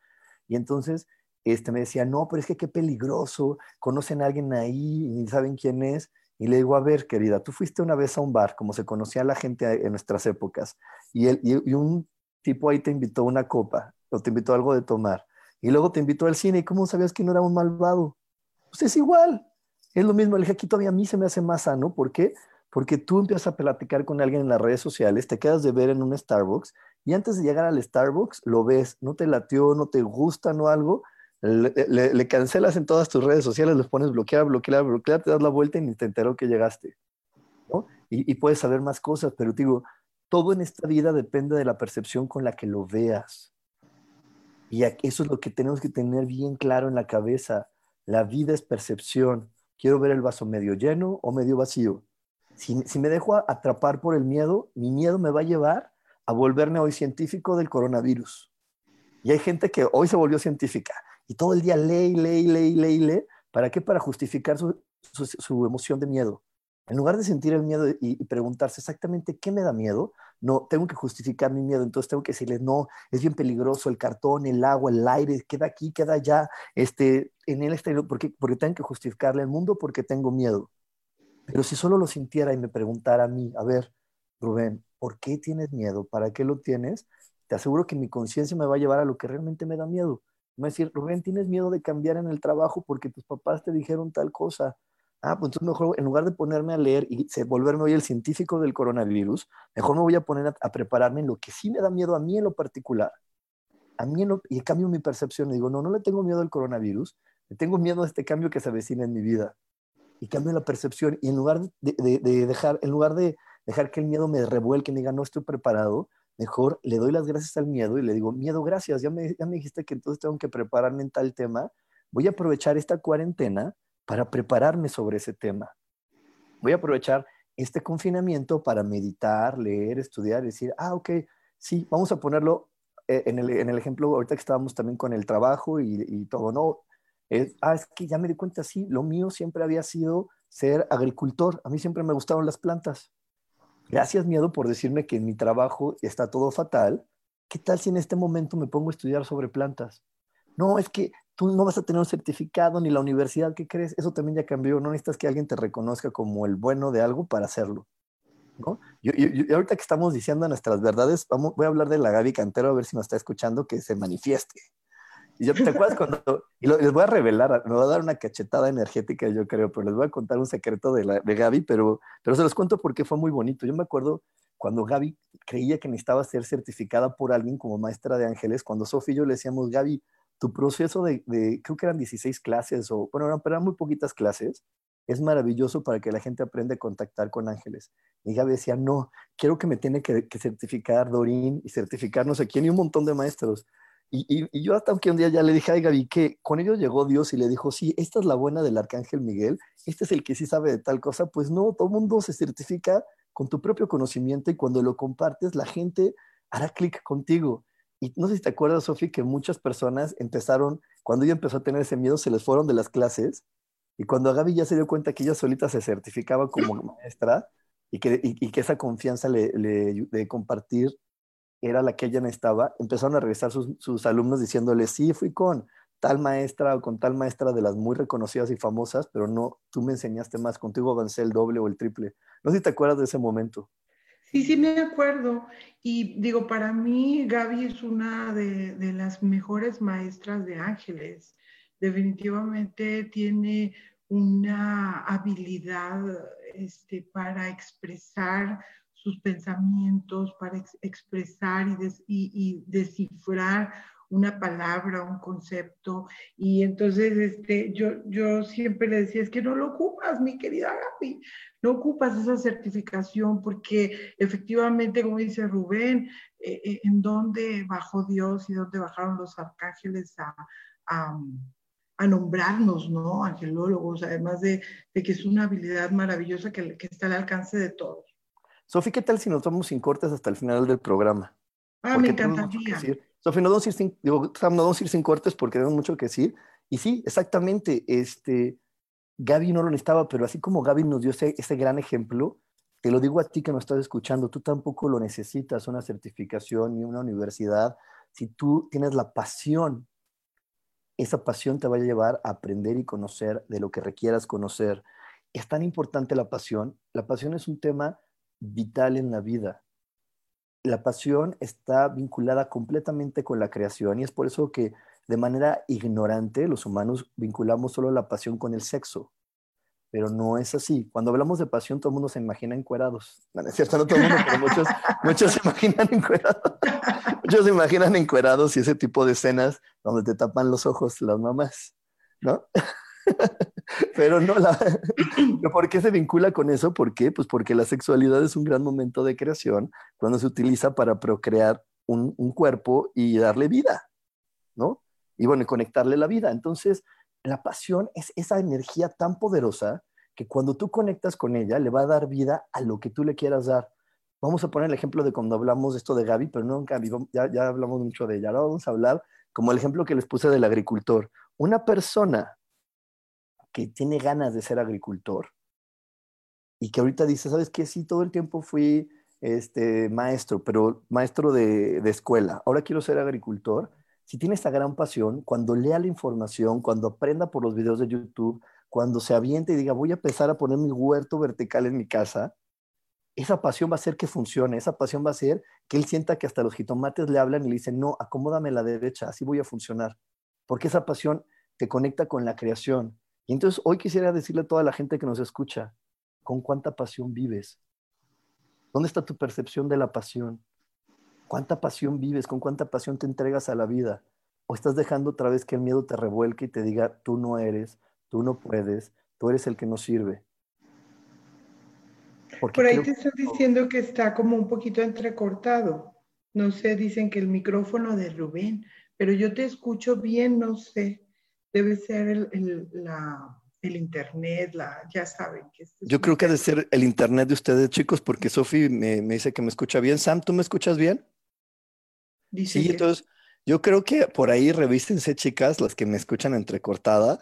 Y entonces, este, me decía, no, pero es que qué peligroso, conocen a alguien ahí y saben quién es. Y le digo, a ver, querida, tú fuiste una vez a un bar, como se conocía la gente en nuestras épocas, y, él, y, un tipo ahí te invitó una copa, o te invitó algo de tomar, y luego te invitó al cine, ¿y cómo sabías que no era un malvado? Pues es igual, es lo mismo, el dije, aquí todavía a mí se me hace más sano, ¿por qué? Porque tú empiezas a platicar con alguien en las redes sociales, te quedas de ver en un Starbucks, y antes de llegar al Starbucks lo ves, no te latió, no te gusta, no algo, le, cancelas en todas tus redes sociales, los pones bloquear, bloquear, bloquear, te das la vuelta y ni te enteró que llegaste. ¿no? Y, puedes saber más cosas, pero digo, todo en esta vida depende de la percepción con la que lo veas. Y eso es lo que tenemos que tener bien claro en la cabeza. La vida es percepción. Quiero ver el vaso medio lleno o medio vacío. Si, me dejo atrapar por el miedo, mi miedo me va a llevar a volverme hoy científico del coronavirus. Y hay gente que hoy se volvió científica y todo el día lee, lee, lee, lee, lee. ¿Para qué? Para justificar su emoción de miedo. En lugar de sentir el miedo y, preguntarse exactamente qué me da miedo, no, tengo que justificar mi miedo, entonces tengo que decirles, no, es bien peligroso el cartón, el agua, el aire, queda aquí, queda allá, este, en el exterior, porque, porque tengo que justificarle al mundo porque tengo miedo. Pero si solo lo sintiera y me preguntara a mí, a ver, Rubén, ¿por qué tienes miedo? ¿Para qué lo tienes? Te aseguro que mi conciencia me va a llevar a lo que realmente me da miedo. Me decir, Rubén, tienes miedo de cambiar en el trabajo porque tus papás te dijeron tal cosa ah, pues entonces mejor en lugar de ponerme a leer y volverme hoy el científico del coronavirus, mejor me voy a poner a, prepararme en lo que sí me da miedo a mí en lo particular. A mí en y cambio mi percepción y digo, no, no le tengo miedo al coronavirus, le tengo miedo a este cambio que se avecina en mi vida. Y cambio la percepción y en lugar de, dejar, en lugar de dejar que el miedo me revuelque y diga, no estoy preparado, mejor le doy las gracias al miedo y le digo, miedo, gracias, ya me, ya me dijiste que entonces tengo que prepararme en tal tema, voy a aprovechar esta cuarentena para prepararme sobre ese tema. Voy a aprovechar este confinamiento para meditar, leer, estudiar y decir, ah, ok, sí, vamos a ponerlo eh, en el, ejemplo ahorita que estábamos también con el trabajo y, todo, ¿no? Es, ah, es que ya me di cuenta, sí, lo mío siempre había sido ser agricultor. A mí siempre me gustaron las plantas. Gracias, miedo, por decirme que en mi trabajo está todo fatal. ¿Qué tal si en este momento me pongo a estudiar sobre plantas? No, es que tú no vas a tener un certificado ni la universidad que crees, eso también ya cambió, no necesitas que alguien te reconozca como el bueno de algo para hacerlo. ¿no? Y, ahorita que estamos diciendo nuestras verdades, vamos, voy a hablar de la Gaby Cantero, a ver si nos está escuchando, que se manifieste. Y yo, ¿te acuerdas cuando.? Y les voy a revelar, me voy a dar una cachetada energética, yo creo, pero les voy a contar un secreto de, la, de Gaby, pero, pero se los cuento porque fue muy bonito. Yo me acuerdo cuando Gaby creía que necesitaba ser certificada por alguien como maestra de ángeles, cuando Sofía y yo le decíamos, Gaby, tu proceso de, creo que eran 16 clases, o bueno, eran, pero eran muy poquitas clases, es maravilloso para que la gente aprenda a contactar con ángeles. Y Gaby decía, no, quiero que me tiene que, certificar Dorín y certificar no sé quién y un montón de maestros. Y, yo hasta que un día ya le dije a Gaby que con ellos llegó Dios y le dijo, sí, esta es la buena del arcángel Miguel, este es el que sí sabe de tal cosa, pues no, todo mundo se certifica con tu propio conocimiento y cuando lo compartes la gente hará clic contigo. Y no sé si te acuerdas, Sofi, que muchas personas empezaron, cuando ella empezó a tener ese miedo, se les fueron de las clases. Y cuando Gaby ya se dio cuenta que ella solita se certificaba como maestra y que, y, que esa confianza de compartir era la que ella necesitaba, empezaron a regresar sus, sus alumnos diciéndole, sí, fui con tal maestra o con tal maestra de las muy reconocidas y famosas, pero no, tú me enseñaste más, contigo avancé el doble o el triple. No sé si te acuerdas de ese momento. Sí, sí, me acuerdo. Y digo, para mí Gaby es una de, las mejores maestras de ángeles. Definitivamente tiene una habilidad este, para expresar sus pensamientos, para expresar y, descifrar una palabra, un concepto. Y entonces este, yo, yo siempre le decía, es que no lo ocupas, mi querida Gaby, no ocupas esa certificación porque efectivamente, como dice Rubén, eh, eh, en dónde bajó Dios y dónde bajaron los arcángeles a, nombrarnos, ¿no? Angelólogos, además de, que es una habilidad maravillosa que está al alcance de todos. Sofi, ¿qué tal si nos vamos sin cortes hasta el final del programa? Ah, me encantaría. Sofía, no vamos a ir sin, no vamos a ir sin cortes porque tenemos mucho que decir. Y sí, exactamente, este, Gaby no lo necesitaba, pero así como Gaby nos dio ese, ese gran ejemplo, te lo digo a ti que nos estás escuchando, tú tampoco lo necesitas, una certificación ni una universidad. Si tú tienes la pasión, esa pasión te va a llevar a aprender y conocer de lo que requieras conocer. Es tan importante la pasión. La pasión es un tema vital en la vida la pasión está vinculada completamente con la creación y es por eso que de manera ignorante los humanos vinculamos solo la pasión con el sexo. Pero no es así. Cuando hablamos de pasión, todo el mundo se imagina encuerados. No, es cierto, no todo el mundo, pero muchos, muchos se imaginan encuerados. Muchos se imaginan encuerados y ese tipo de escenas donde te tapan los ojos las mamás, ¿no? Pero no, la, ¿por qué se vincula con eso? ¿Por qué? Pues porque la sexualidad es un gran momento de creación cuando se utiliza para procrear un, cuerpo y darle vida. ¿no? Y bueno, conectarle la vida. Entonces, la pasión es esa energía tan poderosa que cuando tú conectas con ella, le va a dar vida a lo que tú le quieras dar. Vamos a poner el ejemplo de cuando hablamos esto de Gaby, pero no Gaby, ya, ya hablamos mucho de ella. Ahora vamos a hablar como el ejemplo que les puse del agricultor. Una persona que tiene ganas de ser agricultor y que ahorita dice, ¿sabes qué? Sí, todo el tiempo fui este, maestro, pero maestro de, de escuela. Ahora quiero ser agricultor. Si tiene esta gran pasión, cuando lea la información, cuando aprenda por los videos de YouTube, cuando se aviente y diga, voy a empezar a poner mi huerto vertical en mi casa, esa pasión va a hacer que funcione, esa pasión va a hacer que él sienta que hasta los jitomates le hablan y le dicen, no, acomódame la derecha, así voy a funcionar. Porque esa pasión te conecta con la creación. Y entonces hoy quisiera decirle a toda la gente que nos escucha, ¿con cuánta pasión vives? ¿Dónde está tu percepción de la pasión? ¿Cuánta pasión vives? ¿Con cuánta pasión te entregas a la vida? ¿O estás dejando otra vez que el miedo te revuelque y te diga, tú no eres, tú no puedes, tú eres el que no sirve? Por ahí te estoy diciendo que está como un poquito entrecortado. No sé, dicen que el micrófono de Rubén, pero yo te escucho bien, no sé. Debe ser el, internet, la, ya saben. Que yo creo que debe ser el internet de ustedes, chicos, porque Sofi me, dice que me escucha bien. Sam, ¿tú me escuchas bien? sí, entonces yo creo que por ahí revístense, chicas, las que me escuchan entrecortada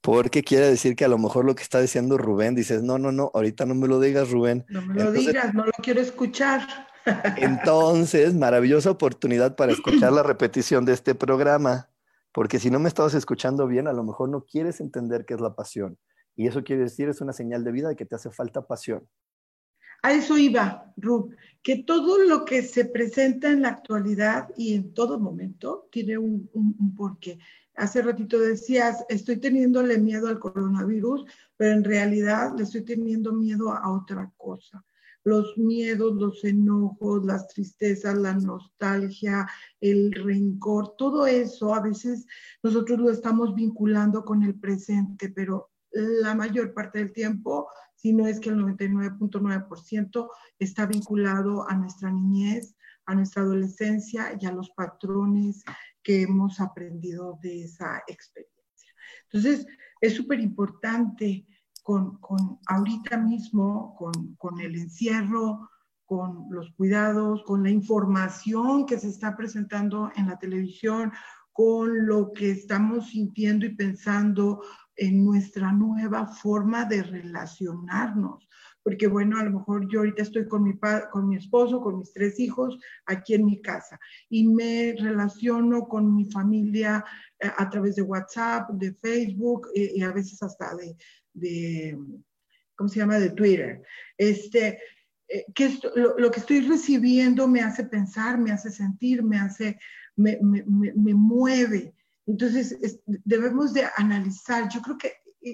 porque quiere decir que a lo mejor lo que está diciendo Rubén, dices, no, no, no, ahorita no me lo digas, Rubén. No me lo digas, no lo quiero escuchar. Entonces, maravillosa oportunidad para escuchar la repetición de este programa, porque si no me estabas escuchando bien, a lo mejor no quieres entender qué es la pasión. Y eso quiere decir, es una señal de vida de que te hace falta pasión. A eso iba, Rub, que todo lo que se presenta en la actualidad y en todo momento tiene un, un porqué. Hace ratito decías, estoy teniéndole miedo al coronavirus, pero en realidad le estoy teniendo miedo a otra cosa. Los miedos, los enojos, las tristezas, la nostalgia, el rencor, todo eso a veces nosotros lo estamos vinculando con el presente, pero la mayor parte del tiempo, si no es que el 99.9% está vinculado a nuestra niñez, a nuestra adolescencia y a los patrones que hemos aprendido de esa experiencia. Entonces, es súper importante con, con, ahorita mismo, con, con el encierro, con los cuidados, con la información que se está presentando en la televisión, con lo que estamos sintiendo y pensando en nuestra nueva forma de relacionarnos, porque bueno, a lo mejor yo ahorita estoy con mi, con mi esposo, con mis tres hijos aquí en mi casa y me relaciono con mi familia eh, a través de WhatsApp, de Facebook eh, y a veces hasta de, de, ¿cómo se llama?, de Twitter. Este, eh, que lo, lo, que estoy recibiendo me hace pensar, me hace sentir, me hace, me, me, me mueve. Entonces, debemos de analizar. Yo creo que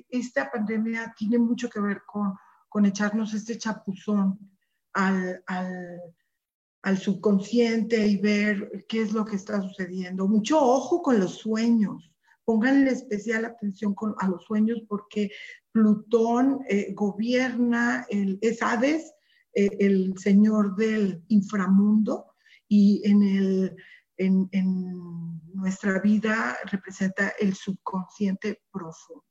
esta pandemia tiene mucho que ver con con echarnos este chapuzón al, al, subconsciente y ver qué es lo que está sucediendo. Mucho ojo con los sueños. Pónganle especial atención a los sueños porque Plutón eh, gobierna, el, es Hades, eh, el señor del inframundo, y en, el, en, nuestra vida representa el subconsciente profundo,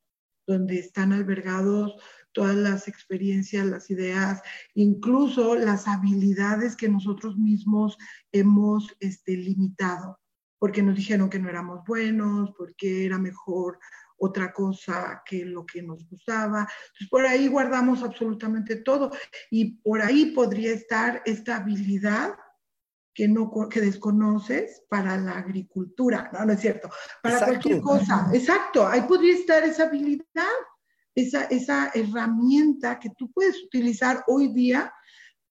donde están albergados todas las experiencias, las ideas, incluso las habilidades que nosotros mismos hemos este, limitado, porque nos dijeron que no éramos buenos, porque era mejor otra cosa que lo que nos gustaba. Entonces, por ahí guardamos absolutamente todo y por ahí podría estar esta habilidad que, no, que desconoces para la agricultura, no, no es cierto, para cualquier cosa. Exacto, ahí podría estar esa habilidad esa, esa herramienta que tú puedes utilizar hoy día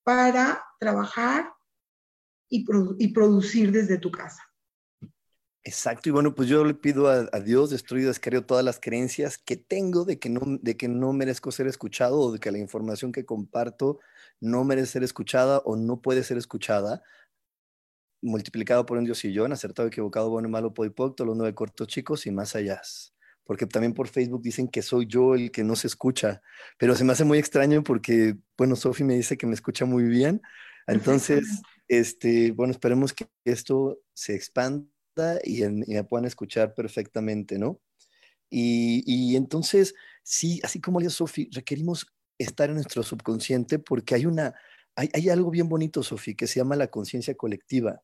para trabajar y, y producir desde tu casa. Exacto, y bueno, pues yo le pido a, Dios, destruido, descargo todas las creencias que tengo de que, no, de que no merezco ser escuchado o de que la información que comparto no merece ser escuchada o no puede ser escuchada, multiplicado por un Dios y yo, en acertado, equivocado, bueno, malo, podipocto, los nueve cortos chicos y más allá. Porque también por Facebook dicen que soy yo el que no se escucha, pero se me hace muy extraño porque, bueno, Sofi me dice que me escucha muy bien, entonces, este, bueno, esperemos que esto se expanda y, me puedan escuchar perfectamente, ¿no? Y, entonces, sí, así como dice Sofi, requerimos estar en nuestro subconsciente porque hay una, hay, algo bien bonito, Sofi, que se llama la conciencia colectiva.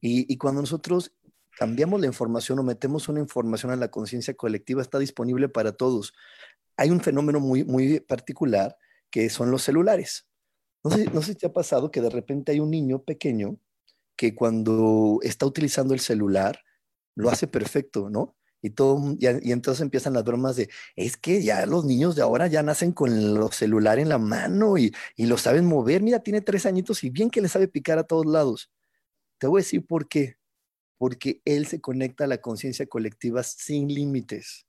Y, y, cuando nosotros cambiamos la información o metemos una información a la conciencia colectiva, está disponible para todos. Hay un fenómeno muy, muy particular que son los celulares. No sé, no sé si te ha pasado que de repente hay un niño pequeño que cuando está utilizando el celular lo hace perfecto, ¿no? Y, todo, y, entonces empiezan las bromas de, es que ya los niños de ahora ya nacen con los celulares en la mano y, y lo saben mover. Mira, tiene tres añitos y bien que le sabe picar a todos lados. Te voy a decir por qué porque él se conecta a la conciencia colectiva sin límites.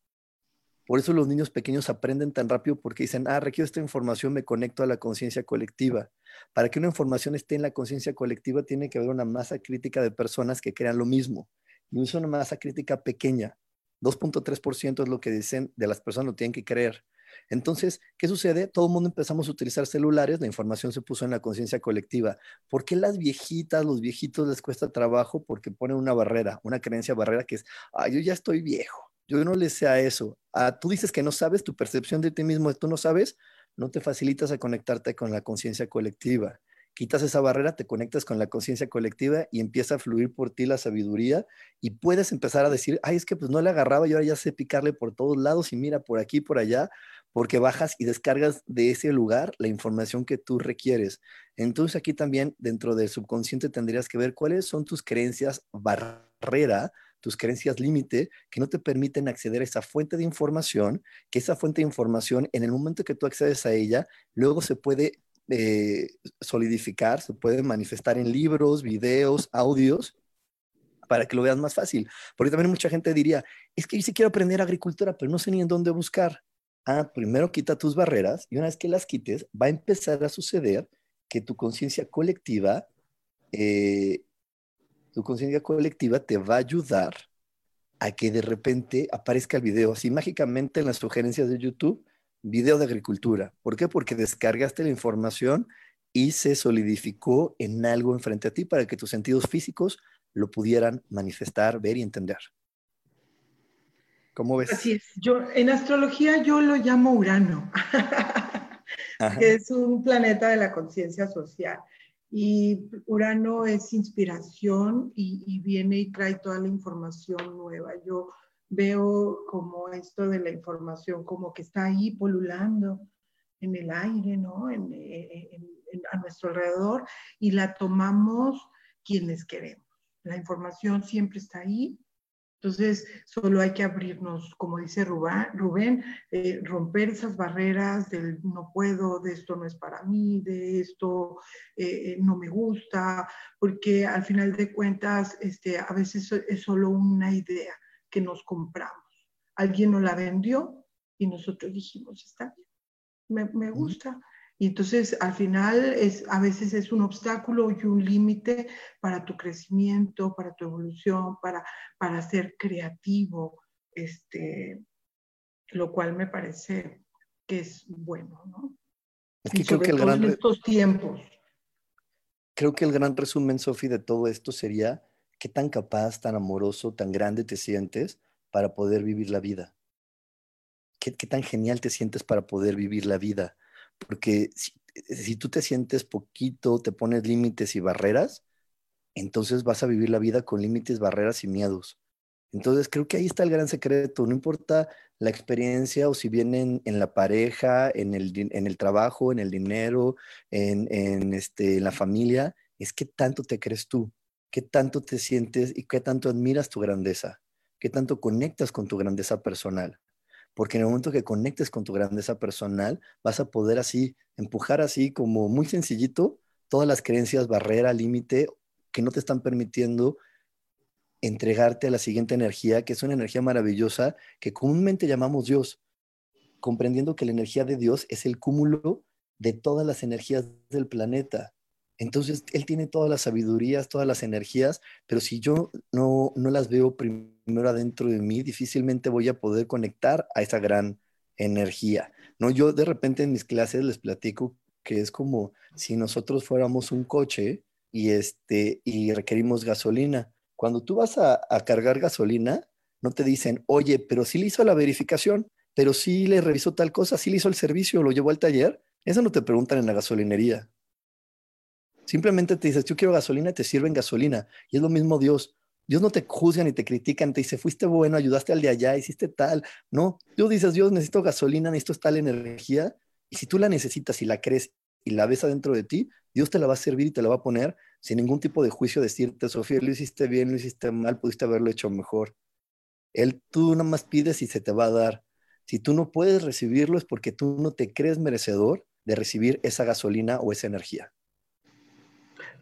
Por eso los niños pequeños aprenden tan rápido porque dicen, ah, requiero esta información, me conecto a la conciencia colectiva. Para que una información esté en la conciencia colectiva tiene que haber una masa crítica de personas que crean lo mismo. Y es una masa crítica pequeña. 2.3% es lo que dicen de las personas lo tienen que creer. Entonces, ¿qué sucede? Todo el mundo empezamos a utilizar celulares, la información se puso en la conciencia colectiva. ¿Por qué las viejitas, los viejitos les cuesta trabajo? Porque ponen una barrera, una creencia barrera que es, ah, yo ya estoy viejo, yo no le sé a eso. Ah, tú dices que no sabes, tu percepción de ti mismo, tú no sabes, no te facilitas a conectarte con la conciencia colectiva quitas esa barrera, te conectas con la conciencia colectiva y empieza a fluir por ti la sabiduría y puedes empezar a decir, ay, es que pues no le agarraba y ahora ya sé picarle por todos lados y mira por aquí, por allá, porque bajas y descargas de ese lugar la información que tú requieres. Entonces aquí también dentro del subconsciente tendrías que ver cuáles son tus creencias barrera, tus creencias límite que no te permiten acceder a esa fuente de información, que esa fuente de información en el momento que tú accedes a ella, luego se puede eh, solidificar, se puede manifestar en libros, videos, audios, para que lo veas más fácil. Porque también mucha gente diría, es que yo sí quiero aprender agricultura, pero no sé ni en dónde buscar. Ah, primero quita tus barreras y una vez que las quites, va a empezar a suceder que tu conciencia colectiva, eh, tu conciencia colectiva te va a ayudar a que de repente aparezca el video. Así mágicamente en las sugerencias de YouTube, video de agricultura. ¿Por qué? Porque descargaste la información y se solidificó en algo enfrente a ti para que tus sentidos físicos lo pudieran manifestar, ver y entender. ¿Cómo ves? Así es. Yo, en astrología yo lo llamo Urano, que es un planeta de la conciencia social. Y Urano es inspiración y, viene y trae toda la información nueva. Yo veo como esto de la información como que está ahí polulando en el aire, ¿no? a nuestro alrededor y la tomamos quienes queremos. La información siempre está ahí. Entonces, solo hay que abrirnos, como dice Rubén, eh, romper esas barreras del no puedo, de esto no es para mí, de esto eh, no me gusta, porque al final de cuentas, este, a veces es solo una idea que nos compramos. Alguien nos la vendió y nosotros dijimos, está bien, me, gusta. Y entonces al final es, a veces es un obstáculo y un límite para tu crecimiento, para tu evolución, para, para ser creativo, este, lo cual me parece que es bueno, ¿no? creo que el gran en estos tiempos. Creo que el gran resumen, Sofi, de todo esto sería qué tan capaz, tan amoroso, tan grande te sientes para poder vivir la vida. ¿Qué, tan genial te sientes para poder vivir la vida? Porque si, tú te sientes poquito, te pones límites y barreras, entonces vas a vivir la vida con límites, barreras y miedos. Entonces creo que ahí está el gran secreto. No importa la experiencia o si vienen en la pareja, en el, en el trabajo, en el dinero, en, en, este, en la familia, es que tanto te crees tú qué tanto te sientes y qué tanto admiras tu grandeza, qué tanto conectas con tu grandeza personal. Porque en el momento que conectes con tu grandeza personal, vas a poder así empujar así como muy sencillito todas las creencias barrera, límite, que no te están permitiendo entregarte a la siguiente energía, que es una energía maravillosa que comúnmente llamamos Dios, comprendiendo que la energía de Dios es el cúmulo de todas las energías del planeta. Entonces, Él tiene todas las sabidurías, todas las energías, pero si yo no, no las veo primero adentro de mí, difícilmente voy a poder conectar a esa gran energía. ¿no? Yo de repente en mis clases les platico que es como si nosotros fuéramos un coche y, este, y requerimos gasolina. Cuando tú vas a, cargar gasolina, no te dicen, oye, pero sí le hizo la verificación, pero sí le revisó tal cosa, sí le hizo el servicio, lo llevó al taller. Eso no te preguntan en la gasolinería. Simplemente te dices, yo quiero gasolina, te sirven gasolina. Y es lo mismo Dios. Dios no te juzga ni te critican, te dice, fuiste bueno, ayudaste al de allá, hiciste tal. No, tú dices, Dios, necesito gasolina, necesito tal energía. Y si tú la necesitas y la crees y la ves adentro de ti, Dios te la va a servir y te la va a poner sin ningún tipo de juicio, decirte, Sofía, lo hiciste bien, lo hiciste mal, pudiste haberlo hecho mejor. Él, tú nada más pides y se te va a dar. Si tú no puedes recibirlo es porque tú no te crees merecedor de recibir esa gasolina o esa energía.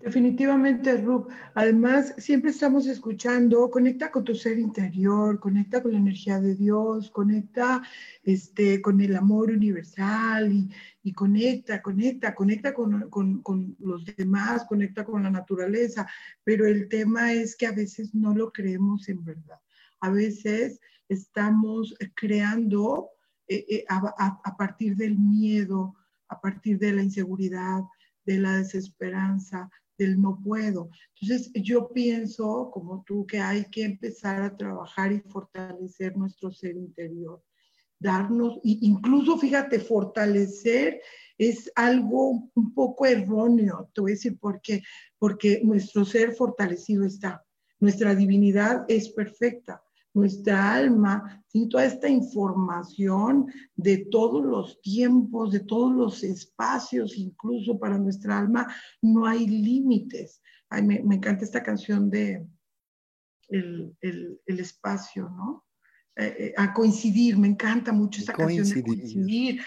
Definitivamente, Rub. Además, siempre estamos escuchando, conecta con tu ser interior, conecta con la energía de Dios, conecta este, con el amor universal y, conecta, conecta, conecta con, con, los demás, conecta con la naturaleza. Pero el tema es que a veces no lo creemos en verdad. A veces estamos creando eh, eh, a partir del miedo, a partir de la inseguridad, de la desesperanza, del no puedo. Entonces, yo pienso, como tú, que hay que empezar a trabajar y fortalecer nuestro ser interior. Darnos, incluso fíjate, fortalecer es algo un poco erróneo, te voy a decir por qué, porque nuestro ser fortalecido está, nuestra divinidad es perfecta, nuestra alma, toda esta información de todos los tiempos, de todos los espacios, incluso para nuestra alma, no hay límites. me, encanta esta canción de el, espacio, ¿no? Eh, eh, a coincidir, me encanta mucho esta canción de coincidir,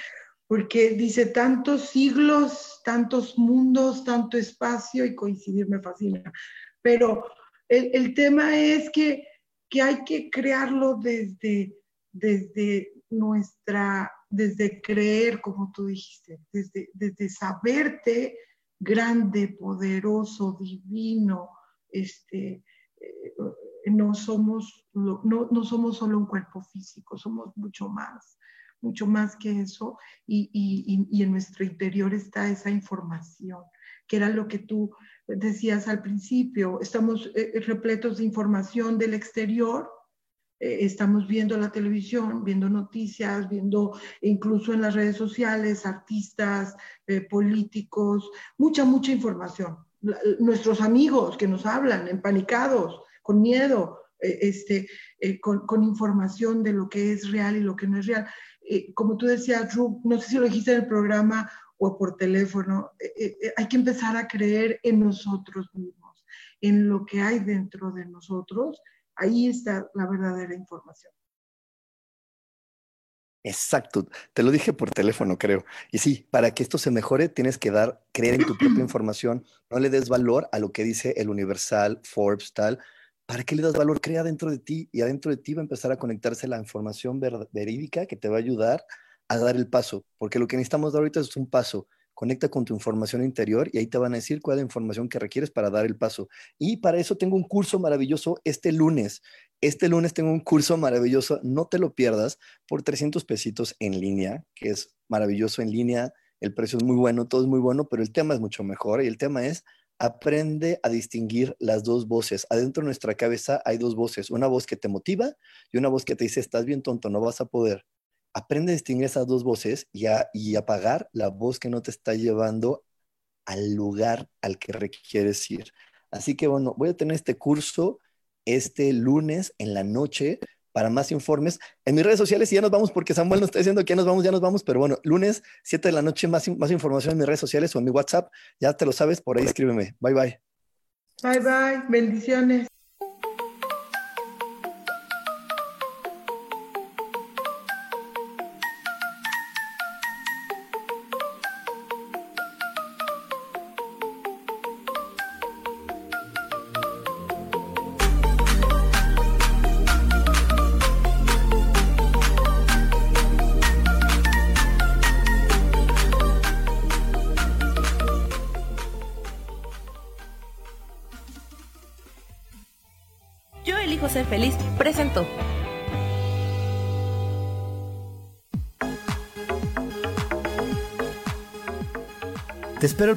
porque dice tantos siglos, tantos mundos, tanto espacio y coincidir me fascina. Pero el tema es que que hay que crearlo desde, desde nuestra, desde creer, como tú dijiste, desde, desde saberte grande, poderoso, divino, este, eh, no, somos, no, no, somos solo un cuerpo físico, somos mucho más, mucho más que eso, y, y, y en nuestro interior está esa información, que era lo que tú decías al principio, estamos eh, repletos de información del exterior, eh, estamos viendo la televisión, viendo noticias, viendo incluso en las redes sociales, artistas, eh, políticos, mucha, mucha información. nuestros amigos que nos hablan empanicados, con miedo, este, con, con, información de lo que es real y lo que no es real. como tú decías, Ru, no sé si lo dijiste en el programa o por teléfono, eh, eh, eh, hay que empezar a creer en nosotros mismos, en lo que hay dentro de nosotros. Ahí está la verdadera información. Exacto, te lo dije por teléfono, creo. Y sí, para que esto se mejore, tienes que dar, creer en tu propia información. No le des valor a lo que dice el Universal, Forbes, tal. ¿Para qué le das valor? Crea dentro de ti y adentro de ti va a empezar a conectarse la información verídica que te va a ayudar a dar el paso, porque lo que necesitamos dar ahorita es un paso. Conecta con tu información interior y ahí te van a decir cuál es la información que requieres para dar el paso. Y para eso tengo un curso maravilloso este lunes. Este lunes tengo un curso maravilloso, no te lo pierdas, por 300 pesitos en línea, que es maravilloso en línea. El precio es muy bueno, todo es muy bueno, pero el tema es mucho mejor y el tema es aprende a distinguir las dos voces. Adentro de nuestra cabeza hay dos voces, una voz que te motiva y una voz que te dice, estás bien tonto, no vas a poder aprende a distinguir esas dos voces y, a, y apagar la voz que no te está llevando al lugar al que requieres ir. Así que bueno, voy a tener este curso este lunes en la noche. Para más informes, en mis redes sociales, y ya nos vamos porque Samuel nos está diciendo que ya nos vamos, ya nos vamos, pero bueno, lunes 7 de la noche, más, más información en mis redes sociales o en mi WhatsApp, ya te lo sabes, por ahí escríbeme. Bye bye. Bye bye, bendiciones.